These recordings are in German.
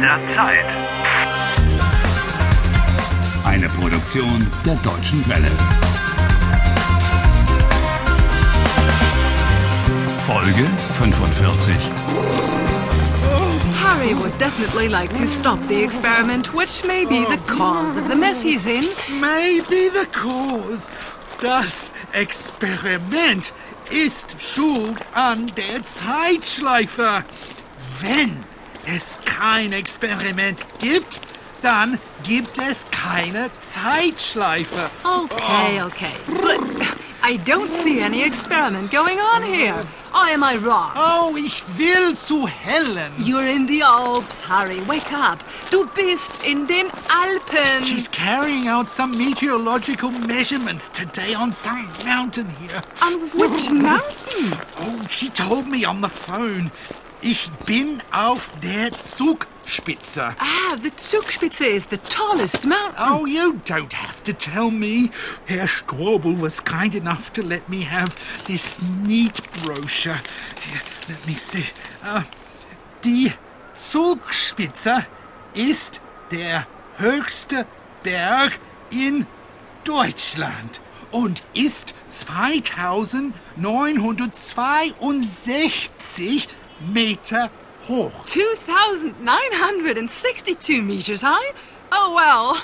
der Zeit. Eine Produktion der Deutschen Welle. Folge 45. Harry would definitely like to stop the experiment, which may be the cause of the mess he's in. Maybe the cause. Das Experiment ist schuld an der Zeitschleife. Wenn es kein Experiment gibt, dann gibt es keine Zeitschleife. Okay, okay. But I don't see any experiment going on here. Or am I wrong? Oh, ich will zu Helen. You're in the Alps, Harry. Wake up. Du bist in den Alpen. She's carrying out some meteorological measurements today on some mountain here. On which mountain? Oh, she told me on the phone. Ich bin auf der Zugspitze. Ah, the Zugspitze is the tallest mountain. Oh, you don't have to tell me. Herr Strobel was kind enough to let me have this neat brochure. Here, let me see. Uh, die Zugspitze ist der höchste Berg in Deutschland und ist 2962 Meter hoch. 2,962 meters high? Oh, well,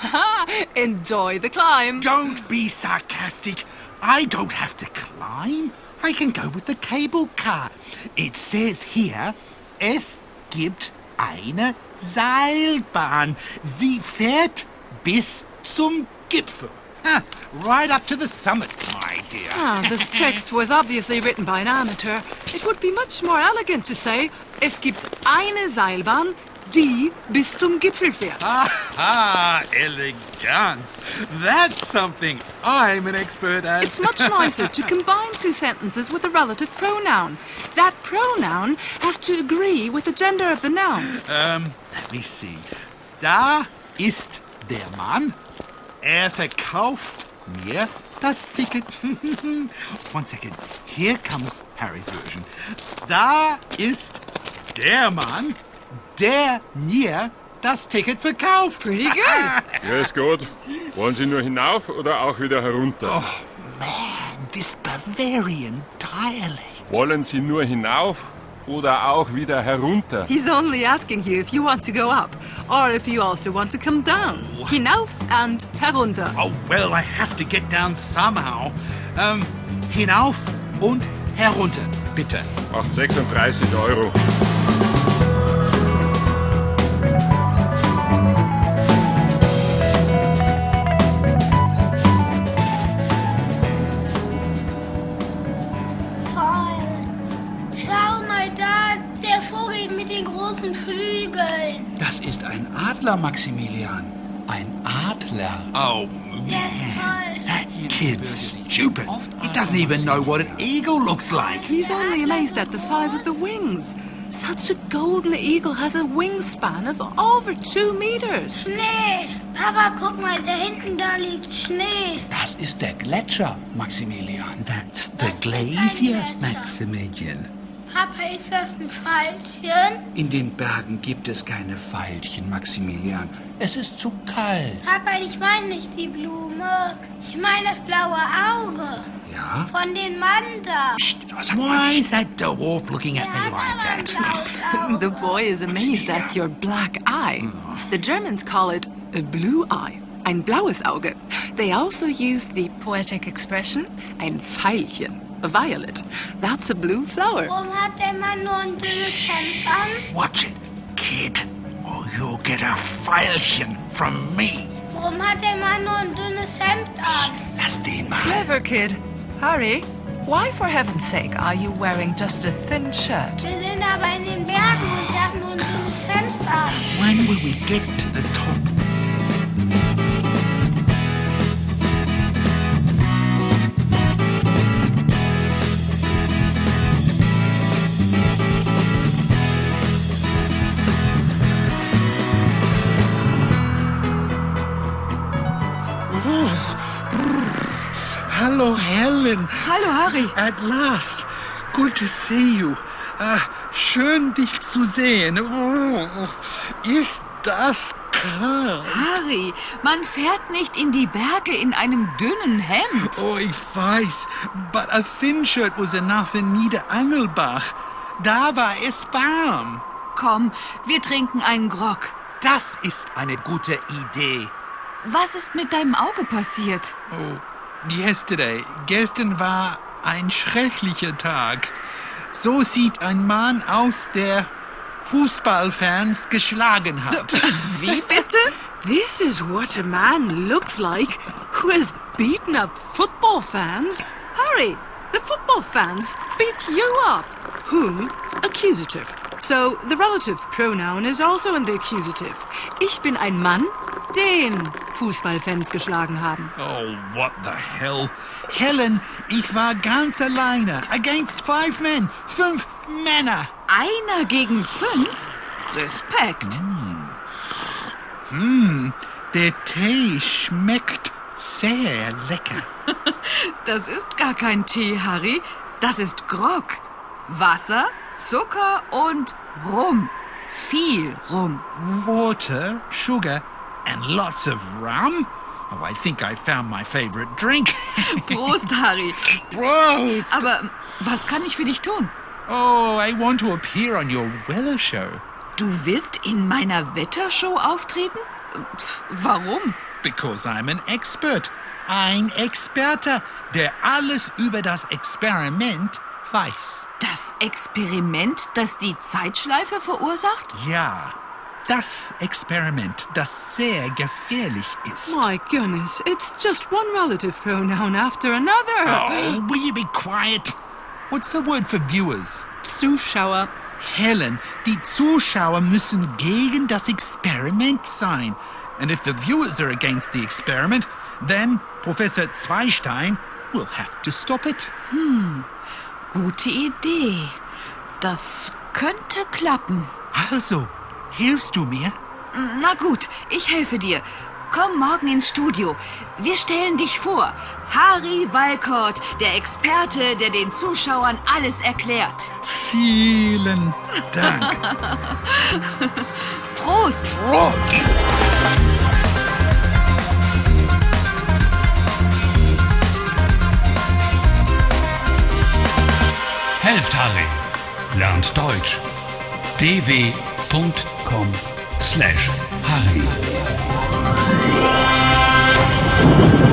enjoy the climb. Don't be sarcastic. I don't have to climb. I can go with the cable car. It says here, es gibt eine Seilbahn. Sie fährt bis zum Gipfel. Ah, right up to the summit, my dear. Ah, this text was obviously written by an amateur. It would be much more elegant to say, es gibt eine Seilbahn, die bis zum Gipfel fährt. Aha, elegance. That's something I'm an expert at. It's much nicer to combine two sentences with a relative pronoun. That pronoun has to agree with the gender of the noun. Um, let me see. Da ist der Mann. Er verkauft mir das Ticket. One second. Here comes Harry's version. Da ist der Mann, der mir das Ticket verkauft. Pretty good. Grüß Gott. Wollen Sie nur hinauf oder auch wieder herunter? Man, this Bavarian dialect. Wollen Sie nur hinauf oder auch wieder herunter? He's only asking you if you want to go up or if you also want to come down. Hinauf and herunter. Oh, well, I have to get down somehow. Ähm, hinauf und herunter, bitte. Macht 36 Euro. Den großen Flügeln. Das ist ein Adler, Maximilian. Ein Adler. Oh, Der ist toll. that kid's stupid. He doesn't even know what an eagle looks like. He's only amazed at the size of the wings. Such a golden eagle has a wingspan of over two meters. Schnee. Papa, guck mal, da hinten, da liegt Schnee. Das ist der Gletscher, Maximilian. That's the glacier, Maximilian. Papa, ist das ein Pfeilchen? In den Bergen gibt es keine Veilchen, Maximilian. Es ist zu kalt. Papa, ich meine nicht die Blume. Ich meine das blaue Auge. Ja? Von den Mann da. Why is that dwarf looking at Der me like that? The boy is amazed at your black eye. The Germans call it a blue eye. Ein blaues Auge. They also use the poetic expression ein Veilchen, a violet. That's a blue flower. Warum hat der Mann nur ein dünnes Hemd an? Watch it, kid, or you'll get a Pfeilchen from me. Warum hat der Mann nur ein dünnes Hemd an? Lass den mal. Clever kid. Harry, why for heaven's sake are you wearing just a thin shirt? Wir sind aber in den Bergen und der hat nur ein dünnes Hemd an. When will we get to the top? Hello, Helen. Hallo Harry. At last. Good to see you. Äh, schön, dich zu sehen. Oh, ist das kalt? Harry, man fährt nicht in die Berge in einem dünnen Hemd. Oh, ich weiß. But a thin shirt was enough in Niederangelbach. Da war es warm. Komm, wir trinken einen Grog. Das ist eine gute Idee. Was ist mit deinem Auge passiert? Oh, yesterday. Gestern war ein schrecklicher Tag. So sieht ein Mann aus, der Fußballfans geschlagen hat. Wie bitte? This is what a man looks like who has beaten up football fans. Harry, the football fans beat you up. Whom? Accusative. So the relative pronoun is also in the accusative. Ich bin ein Mann, den Fußballfans geschlagen haben. Oh, what the hell? Helen, ich war ganz alleine. Against five men. Fünf Männer. Einer gegen fünf? Respekt. Der Tee schmeckt sehr lecker. Das ist gar kein Tee, Harry. Das ist Grog. Wasser, Zucker und Rum. Viel Rum. Water, sugar, and lots of rum. Oh, I think I found my favorite drink. Prost, Harry. Prost! Aber was kann ich für dich tun? Oh, I want to appear on your weather show. Du willst in meiner Wettershow auftreten? Pff, warum? Because I'm an expert. Ein Experte, der alles über das Experiment weiß. Das Experiment, das die Zeitschleife verursacht? Ja, das Experiment, das sehr gefährlich ist. My goodness, it's just one relative pronoun after another. Oh, will you be quiet? What's the word for viewers? Zuschauer. Helen, die Zuschauer müssen gegen das Experiment sein. And if the viewers are against the experiment, then Professor Zweistein will have to stop it. Gute Idee. Das könnte klappen. Also, hilfst du mir? Na gut, ich helfe dir. Komm morgen ins Studio. Wir stellen dich vor. Harry Walcott, der Experte, der den Zuschauern alles erklärt. Vielen Dank. Prost! Prost! Helft Harry. Lernt Deutsch. dw.com/harry.